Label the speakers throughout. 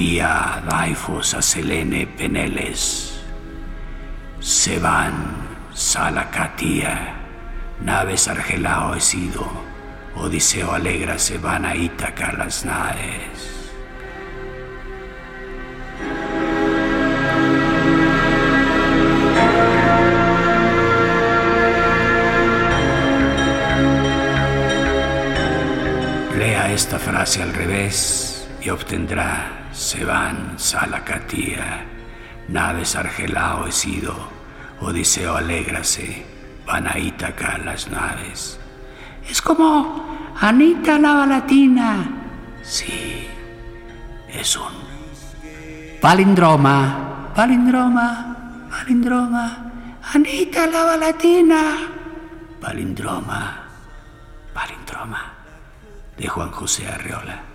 Speaker 1: Sofía Daifos a Selene Peneles, Seban Salacatía, Naves Argelao Esido, Odiseo Alegra Seban a Ítaca las naves. Lea esta frase al revés y obtendrá Seban Salacatía, naves Argelao Esido, Odiseo alégrase, van a Ítaca las naves. Es como Anita la Balatina. Sí, es un palindroma, palindroma, palindroma. Anita la Balatina. Palindroma, palindroma de Juan José Arreola.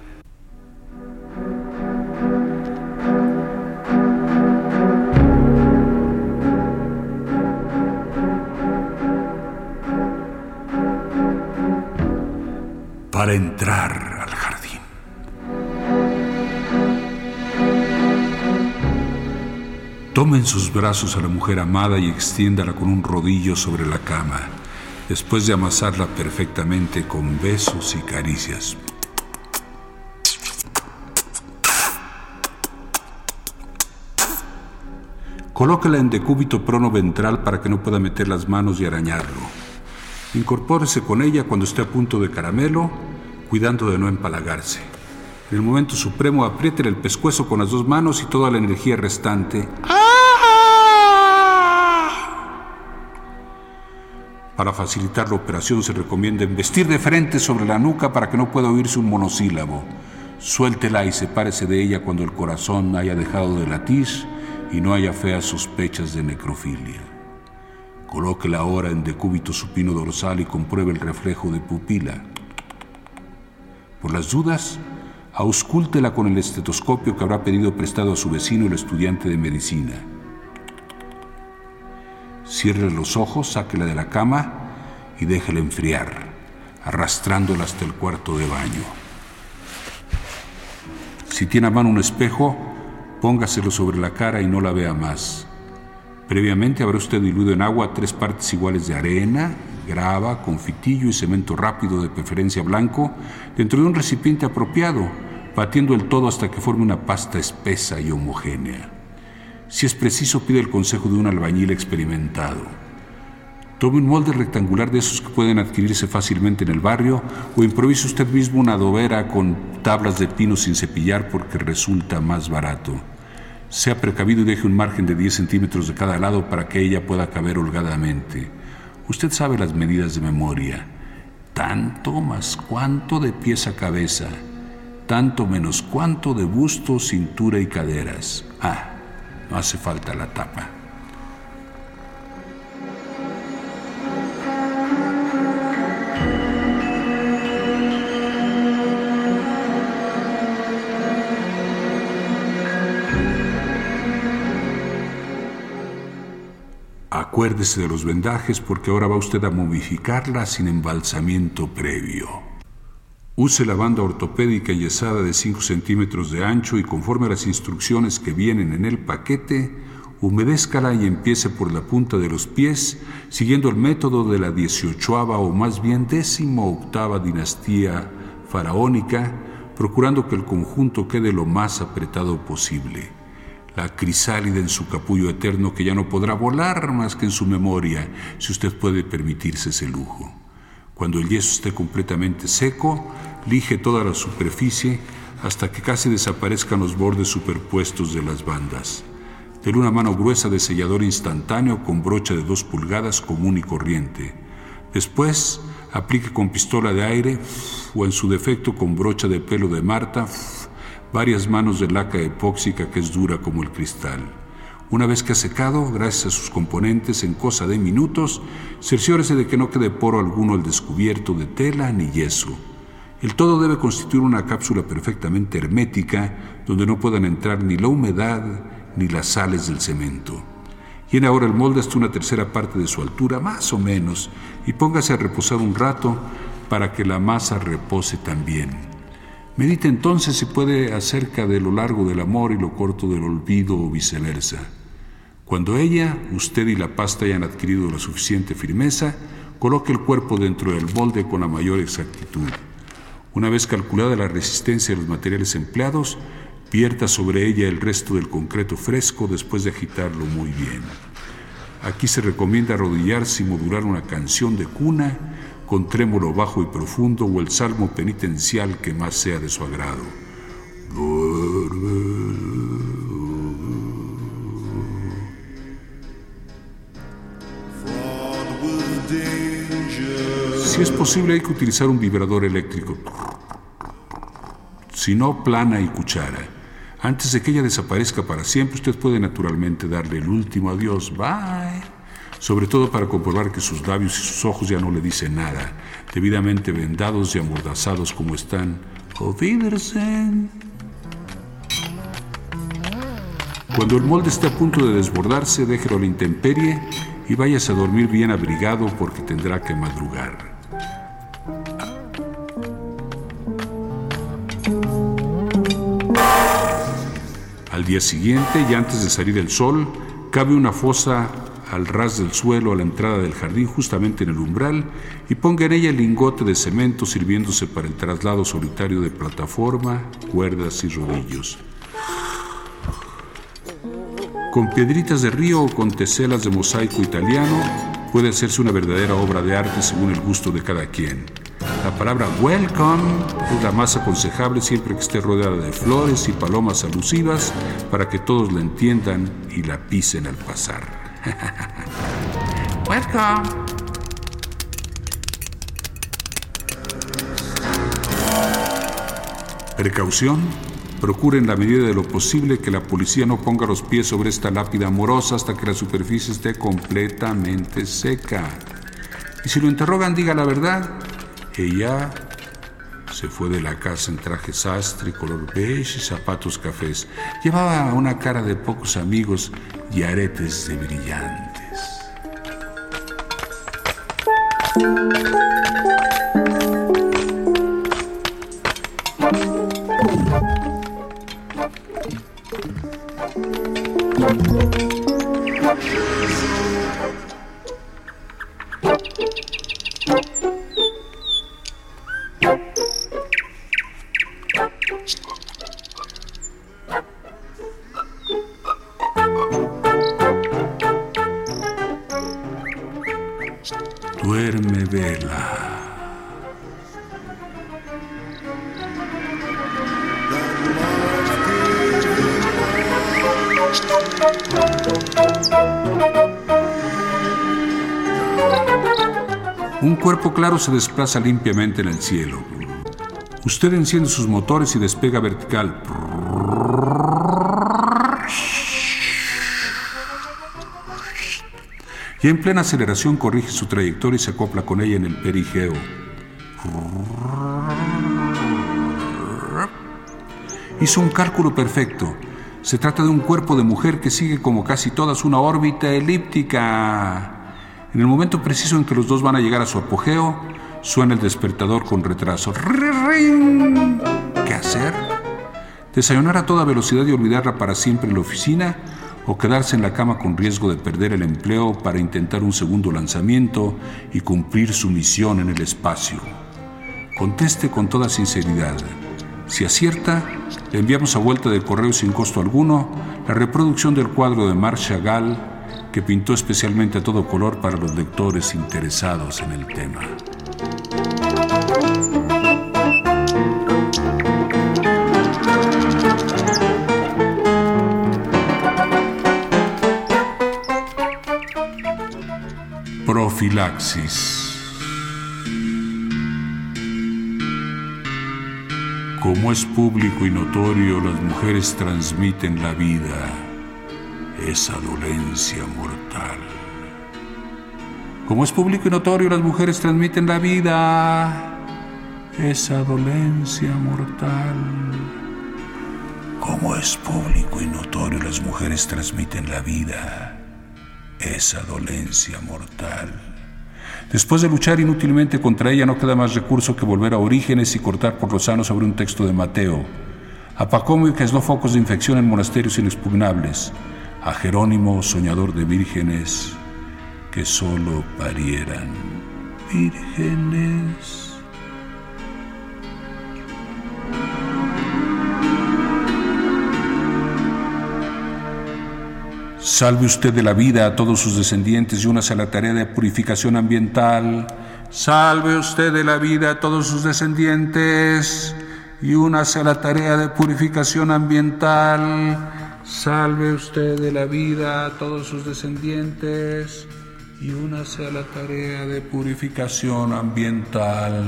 Speaker 1: Para entrar al jardín. Toma en sus brazos a la mujer amada y extiéndala con un rodillo sobre la cama, después de amasarla perfectamente con besos y caricias. Colóquela en decúbito prono ventral para que no pueda meter las manos y arañarlo. Incorpórese con ella cuando esté a punto de caramelo, cuidando de no empalagarse. En el momento supremo, apriétele el pescuezo con las dos manos y toda la energía restante. Para facilitar la operación se recomienda investir de frente sobre la nuca para que no pueda oírse un monosílabo. Suéltela y sepárese de ella cuando el corazón haya dejado de latir y no haya feas sospechas de necrofilia. Colóquela ahora en decúbito supino dorsal y compruebe el reflejo de pupila. Por las dudas, auscúltela con el estetoscopio que habrá pedido prestado a su vecino el estudiante de medicina. Cierre los ojos, sáquela de la cama y déjela enfriar, arrastrándola hasta el cuarto de baño. Si tiene a mano un espejo, póngaselo sobre la cara y no la vea más. Previamente habrá usted diluido en agua tres partes iguales de arena, grava, confitillo y cemento rápido de preferencia blanco dentro de un recipiente apropiado, batiendo el todo hasta que forme una pasta espesa y homogénea. Si es preciso, pide el consejo de un albañil experimentado. Tome un molde rectangular de esos que pueden adquirirse fácilmente en el barrio o improvise usted mismo una adobera con tablas de pino sin cepillar porque resulta más barato. Sea precavido y deje un margen de 10 centímetros de cada lado para que ella pueda caber holgadamente. Usted sabe las medidas de memoria. Tanto más cuánto de pies a cabeza. Tanto menos cuánto de busto, cintura y caderas. Ah, no hace falta la tapa. Acuérdese de los vendajes porque ahora va usted a momificarla sin embalsamiento previo. Use la banda ortopédica yesada de 5 centímetros de ancho y conforme a las instrucciones que vienen en el paquete, humedézcala y empiece por la punta de los pies, siguiendo el método de la dieciochoava o más bien décimo octava dinastía faraónica, procurando que el conjunto quede lo más apretado posible. La crisálida en su capullo eterno que ya no podrá volar más que en su memoria, si usted puede permitirse ese lujo. Cuando el yeso esté completamente seco, lige toda la superficie hasta que casi desaparezcan los bordes superpuestos de las bandas. Dele una mano gruesa de sellador instantáneo con brocha de dos pulgadas común y corriente. Después, aplique con pistola de aire o en su defecto con brocha de pelo de Marta varias manos de laca epóxica que es dura como el cristal. Una vez que ha secado, gracias a sus componentes, en cosa de minutos, cerciórese de que no quede poro alguno al descubierto de tela ni yeso. El todo debe constituir una cápsula perfectamente hermética donde no puedan entrar ni la humedad ni las sales del cemento. Llene ahora el molde hasta una tercera parte de su altura, más o menos, y póngase a reposar un rato para que la masa repose también. Medite entonces si puede acerca de lo largo del amor y lo corto del olvido o viceversa. Cuando ella, usted y la pasta hayan adquirido la suficiente firmeza, coloque el cuerpo dentro del molde con la mayor exactitud. Una vez calculada la resistencia de los materiales empleados, vierta sobre ella el resto del concreto fresco después de agitarlo muy bien. Aquí se recomienda arrodillarse y modular una canción de cuna con trémolo bajo y profundo o el salmo penitencial que más sea de su agrado. Si es posible hay que utilizar un vibrador eléctrico. Si no, plana y cuchara. Antes de que ella desaparezca para siempre, usted puede naturalmente darle el último adiós. Bye. Sobre todo para comprobar que sus labios y sus ojos ya no le dicen nada, debidamente vendados y amordazados como están. Cuando el molde esté a punto de desbordarse, déjelo a la intemperie y váyase a dormir bien abrigado porque tendrá que madrugar. Al día siguiente, y antes de salir el sol, cabe una fosa al ras del suelo a la entrada del jardín, justamente en el umbral, y ponga en ella el lingote de cemento sirviéndose para el traslado solitario de plataforma, cuerdas y rodillos. Con piedritas de río o con teselas de mosaico italiano puede hacerse una verdadera obra de arte según el gusto de cada quien. La palabra welcome es la más aconsejable siempre que esté rodeada de flores y palomas alusivas para que todos la entiendan y la pisen al pasar. welcome. Precaución. Procure en la medida de lo posible que la policía no ponga los pies sobre esta lápida amorosa hasta que la superficie esté completamente seca. Y si lo interrogan, diga la verdad ella se fue de la casa en traje sastre, color beige y zapatos cafés. Llevaba una cara de pocos amigos y aretes de brillantes. Claro se desplaza limpiamente en el cielo. Usted enciende sus motores y despega vertical. Y en plena aceleración corrige su trayectoria y se acopla con ella en el perigeo. Hizo un cálculo perfecto. Se trata de un cuerpo de mujer que sigue como casi todas una órbita elíptica. En el momento preciso en que los dos van a llegar a su apogeo, suena el despertador con retraso. ¿Qué hacer? ¿Desayunar a toda velocidad y olvidarla para siempre en la oficina? o quedarse en la cama con riesgo de perder el empleo para intentar un segundo lanzamiento y cumplir su misión en el espacio. Conteste con toda sinceridad. Si acierta, le enviamos a vuelta de correo sin costo alguno la reproducción del cuadro de Marc Chagall que pintó especialmente a todo color para los lectores interesados en el tema. Profilaxis. Como es público y notorio, las mujeres transmiten la vida, esa dolencia mortal. Como es público y notorio, las mujeres transmiten la vida, esa dolencia mortal. Como es público y notorio, las mujeres transmiten la vida, esa dolencia mortal. Después de luchar inútilmente contra ella, no queda más recurso que volver a orígenes y cortar por lo sano sobre un texto de Mateo. A Pacomio, que focos de infección en monasterios inexpugnables. A Jerónimo, soñador de vírgenes, que solo parieran vírgenes. Salve usted de la vida a todos sus descendientes y únase a la tarea de purificación ambiental. Salve usted de la vida a todos sus descendientes y únase a la tarea de purificación ambiental. Salve usted de la vida a todos sus descendientes y únase a la tarea de purificación ambiental.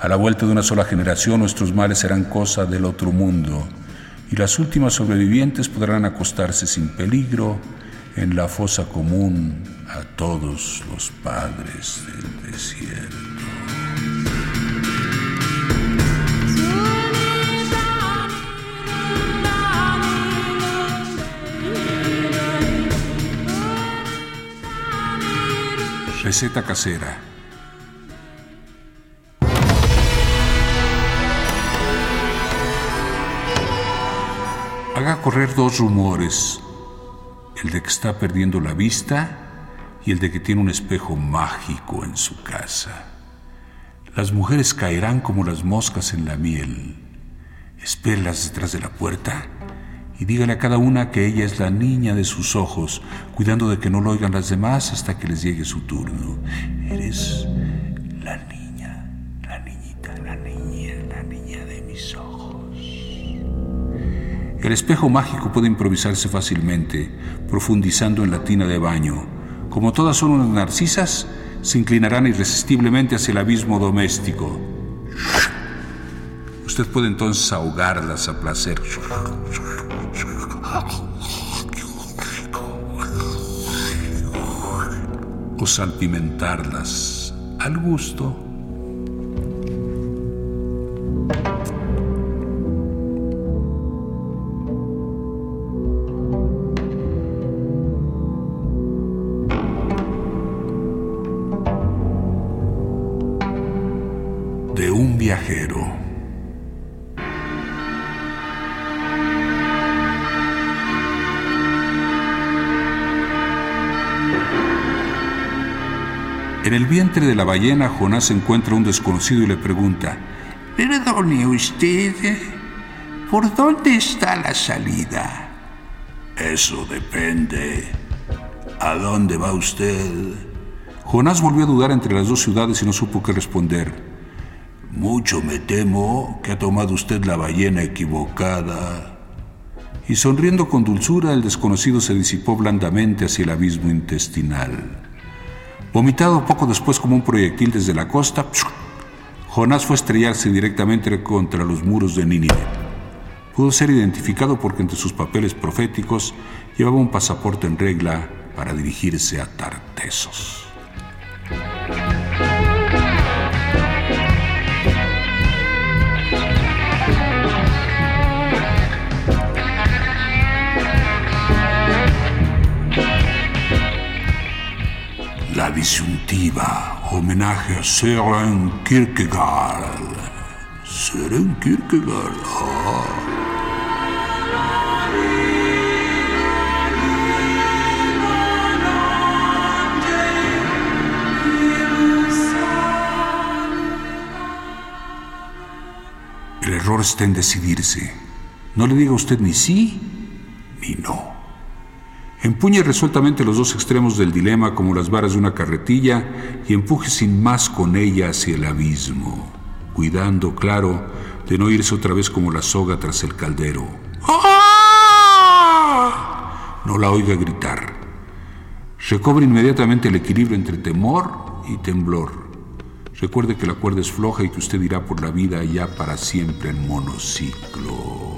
Speaker 1: A la vuelta de una sola generación nuestros males serán cosa del otro mundo y las últimas sobrevivientes podrán acostarse sin peligro en la fosa común a todos los padres del desierto. Receta casera. haga correr dos rumores, el de que está perdiendo la vista y el de que tiene un espejo mágico en su casa. Las mujeres caerán como las moscas en la miel. Espérelas detrás de la puerta y dígale a cada una que ella es la niña de sus ojos, cuidando de que no lo oigan las demás hasta que les llegue su turno. Eres la niña, la niñita, la niña, la niña de mis ojos. El espejo mágico puede improvisarse fácilmente, profundizando en la tina de baño. Como todas son unas narcisas, se inclinarán irresistiblemente hacia el abismo doméstico. Usted puede entonces ahogarlas a placer. O salpimentarlas al gusto. Vientre de la ballena, Jonás encuentra un desconocido y le pregunta, Perdone usted, ¿por dónde está la salida? Eso depende. ¿A dónde va usted? Jonás volvió a dudar entre las dos ciudades y no supo qué responder. Mucho me temo que ha tomado usted la ballena equivocada. Y sonriendo con dulzura, el desconocido se disipó blandamente hacia el abismo intestinal. Vomitado poco después como un proyectil desde la costa, Jonás fue a estrellarse directamente contra los muros de Nínive. Pudo ser identificado porque entre sus papeles proféticos llevaba un pasaporte en regla para dirigirse a Tartesos. La disyuntiva, homenaje a Søren Kierkegaard. Søren Kierkegaard. Ah. El error está en decidirse. No le diga usted ni sí ni no. Empuñe resueltamente los dos extremos del dilema como las varas de una carretilla y empuje sin más con ella hacia el abismo, cuidando, claro, de no irse otra vez como la soga tras el caldero. ¡Ah! No la oiga gritar. Recobre inmediatamente el equilibrio entre temor y temblor. Recuerde que la cuerda es floja y que usted irá por la vida ya para siempre en monociclo.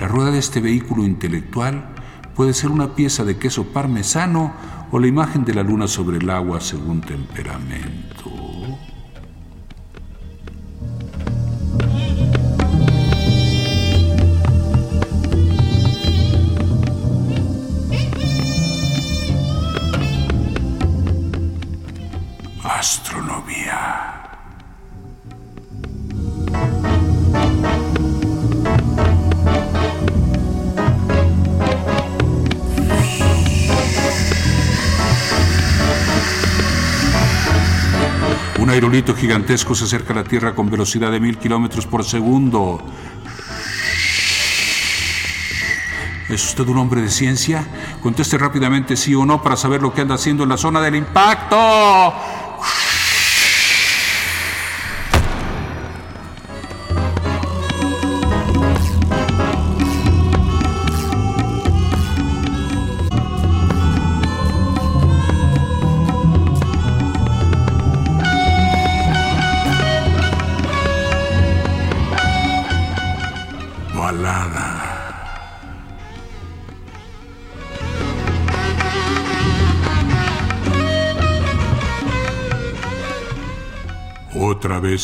Speaker 1: La rueda de este vehículo intelectual puede ser una pieza de queso parmesano o la imagen de la luna sobre el agua según temperamento. Un aerolito gigantesco se acerca a la Tierra con velocidad de mil kilómetros por segundo. ¿Es usted un hombre de ciencia? Conteste rápidamente sí o no para saber lo que anda haciendo en la zona del impacto.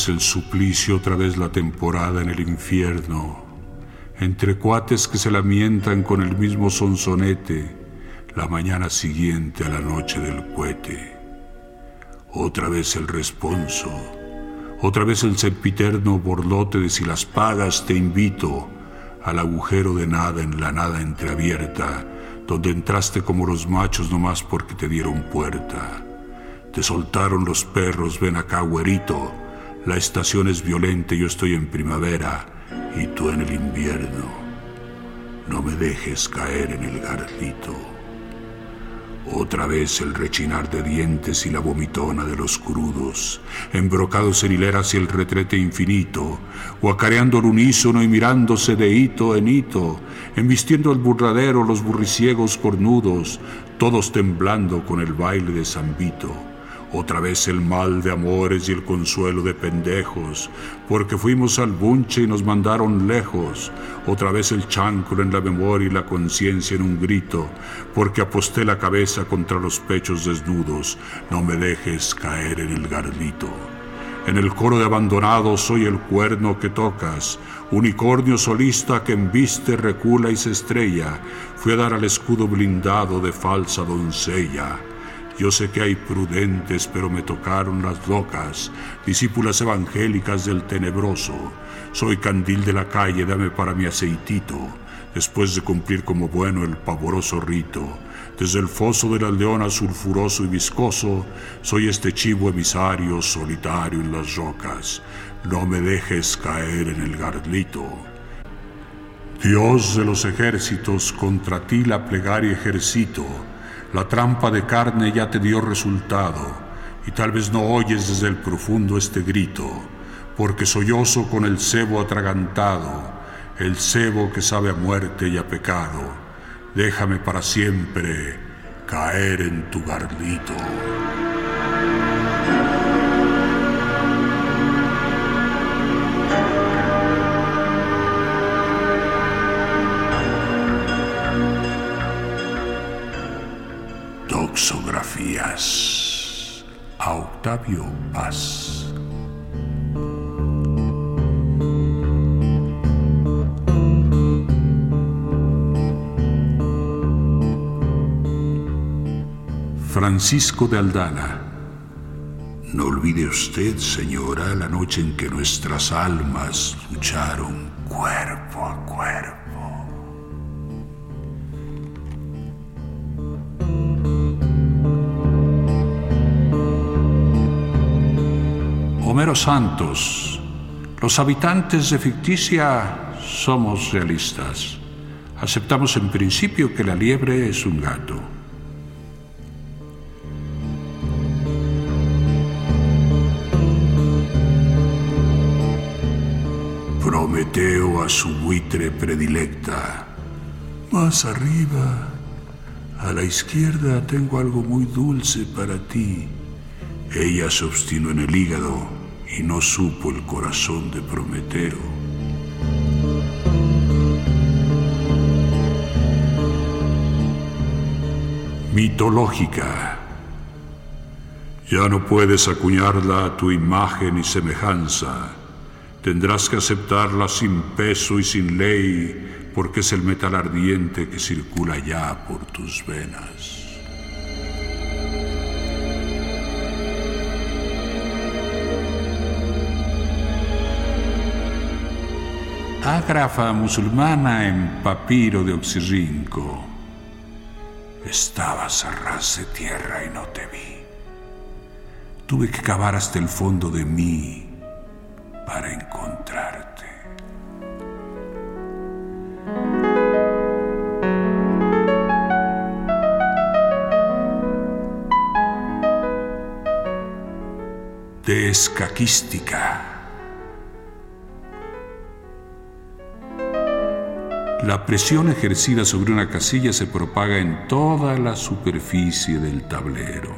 Speaker 1: El suplicio, otra vez la temporada en el infierno. Entre cuates que se lamentan con el mismo sonsonete la mañana siguiente a la noche del cohete. Otra vez el responso. Otra vez el sempiterno borlote de si las pagas te invito al agujero de nada en la nada entreabierta, donde entraste como los machos nomás porque te dieron puerta. Te soltaron los perros, ven acá, güerito. La estación es violenta, yo estoy en primavera y tú en el invierno. No me dejes caer en el garcito. Otra vez el rechinar de dientes y la vomitona de los crudos, embrocados en hileras y el retrete infinito, guacareando el unísono y mirándose de hito en hito, embistiendo el burradero los burriciegos cornudos, todos temblando con el baile de Zambito otra vez el mal de amores y el consuelo de pendejos, porque fuimos al bunche y nos mandaron lejos. Otra vez el chancro en la memoria y la conciencia en un grito, porque aposté la cabeza contra los pechos desnudos. No me dejes caer en el gardito. En el coro de abandonados soy el cuerno que tocas, unicornio solista que embiste, recula y se estrella. Fui a dar al escudo blindado de falsa doncella. Yo sé que hay prudentes, pero me tocaron las locas, discípulas evangélicas del tenebroso. Soy candil de la calle, dame para mi aceitito, después de cumplir como bueno el pavoroso rito. Desde el foso de la leona sulfuroso y viscoso, soy este chivo emisario solitario en las rocas. No me dejes caer en el garlito. Dios de los ejércitos, contra ti la plegaria ejercito la trampa de carne ya te dio resultado y tal vez no oyes desde el profundo este grito, porque sollozo con el cebo atragantado, el cebo que sabe a muerte y a pecado. Déjame para siempre caer en tu garlito. A Octavio Paz. Francisco de Aldana. No olvide usted, señora, la noche en que nuestras almas lucharon cuerpo Santos, Los habitantes de Ficticia somos realistas. Aceptamos en principio que la liebre es un gato. Prometeo a su buitre predilecta. Más arriba, a la izquierda, tengo algo muy dulce para ti. Ella se obstinó en el hígado y no supo el corazón de Prometeo. Mitológica. Ya no puedes acuñarla a tu imagen y semejanza. Tendrás que aceptarla sin peso y sin ley, porque es el metal ardiente que circula ya por tus venas. Ágrafa musulmana en papiro de Oxirrinco. Estabas a ras de tierra y no te vi. Tuve que cavar hasta el fondo de mí para encontrarte. Descaquística. La presión ejercida sobre una casilla se propaga en toda la superficie del tablero.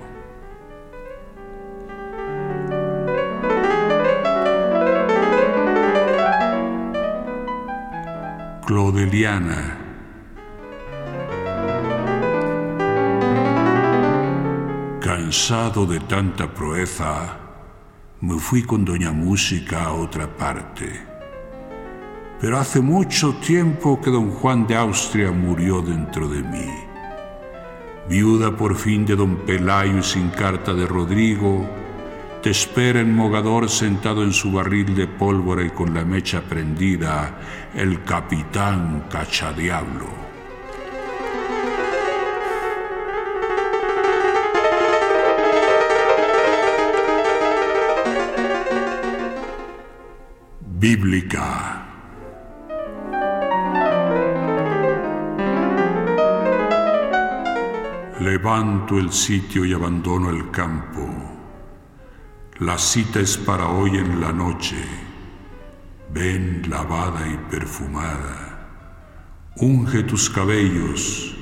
Speaker 1: Clodeliana. Cansado de tanta proeza, me fui con Doña Música a otra parte pero hace mucho tiempo que don Juan de Austria murió dentro de mí. Viuda por fin de don Pelayo y sin carta de Rodrigo, te espera en Mogador sentado en su barril de pólvora y con la mecha prendida, el capitán Cachadiablo. Bíblica. Levanto el sitio y abandono el campo. La cita es para hoy en la noche. Ven lavada y perfumada. Unge tus cabellos,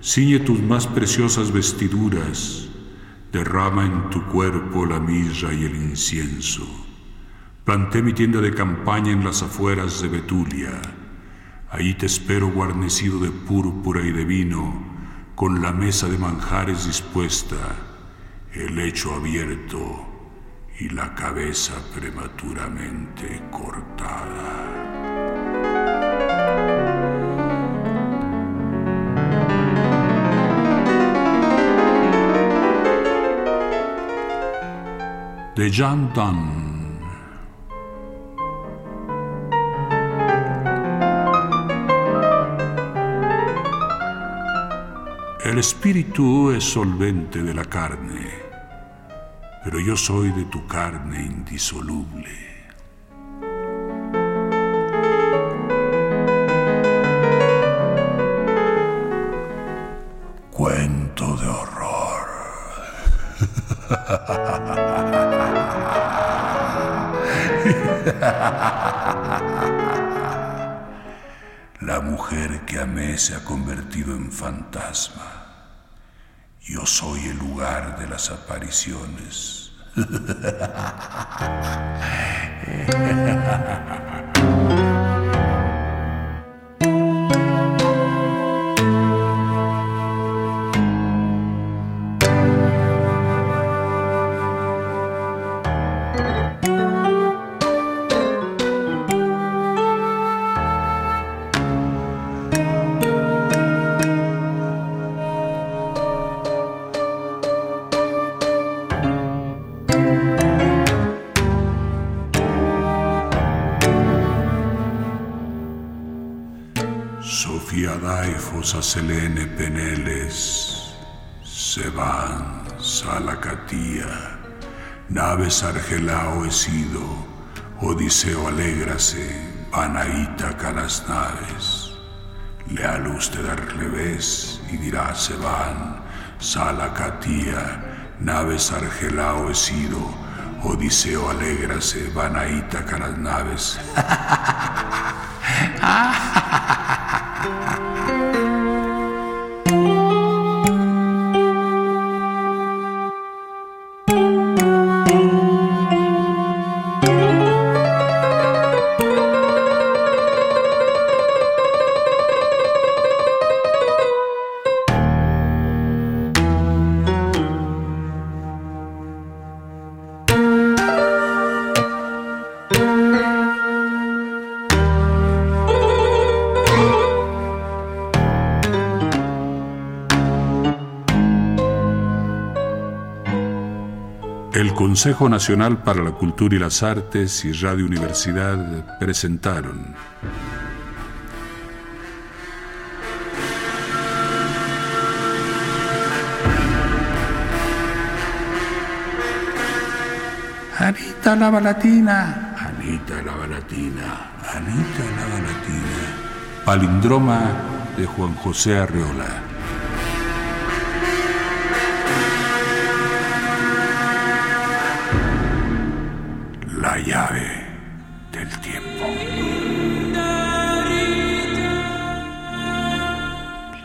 Speaker 1: ciñe tus más preciosas vestiduras, derrama en tu cuerpo la mirra y el incienso. Planté mi tienda de campaña en las afueras de Betulia. Ahí te espero guarnecido de púrpura y de vino con la mesa de manjares dispuesta, el lecho abierto y la cabeza prematuramente cortada. De El espíritu es solvente de la carne, pero yo soy de tu carne indisoluble. Cuento de horror. La mujer que amé se ha convertido en fantasma. Yo soy el lugar de las apariciones. Selene Peneles, Seban, Salacatía, Naves Argelao Esido, Odiseo, alégrase, van a Ítaca las naves. Lea luz de dar revés y dirá se van, Sala Catía, naves Argelao he sido, Odiseo, alégrase, van a Ítaca las naves. Consejo Nacional para la Cultura y las Artes y Radio Universidad presentaron Anita la Balatina, Anita la Balatina, Anita la Balatina. Palindroma de Juan José Arreola.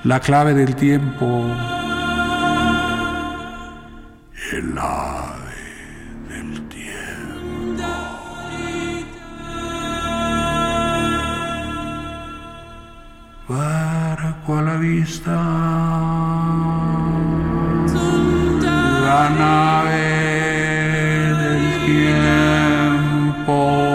Speaker 1: La clave del tiempo. El ave del tiempo. Barco a la vista. La nave del tiempo.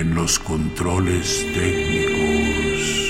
Speaker 1: En los controles técnicos.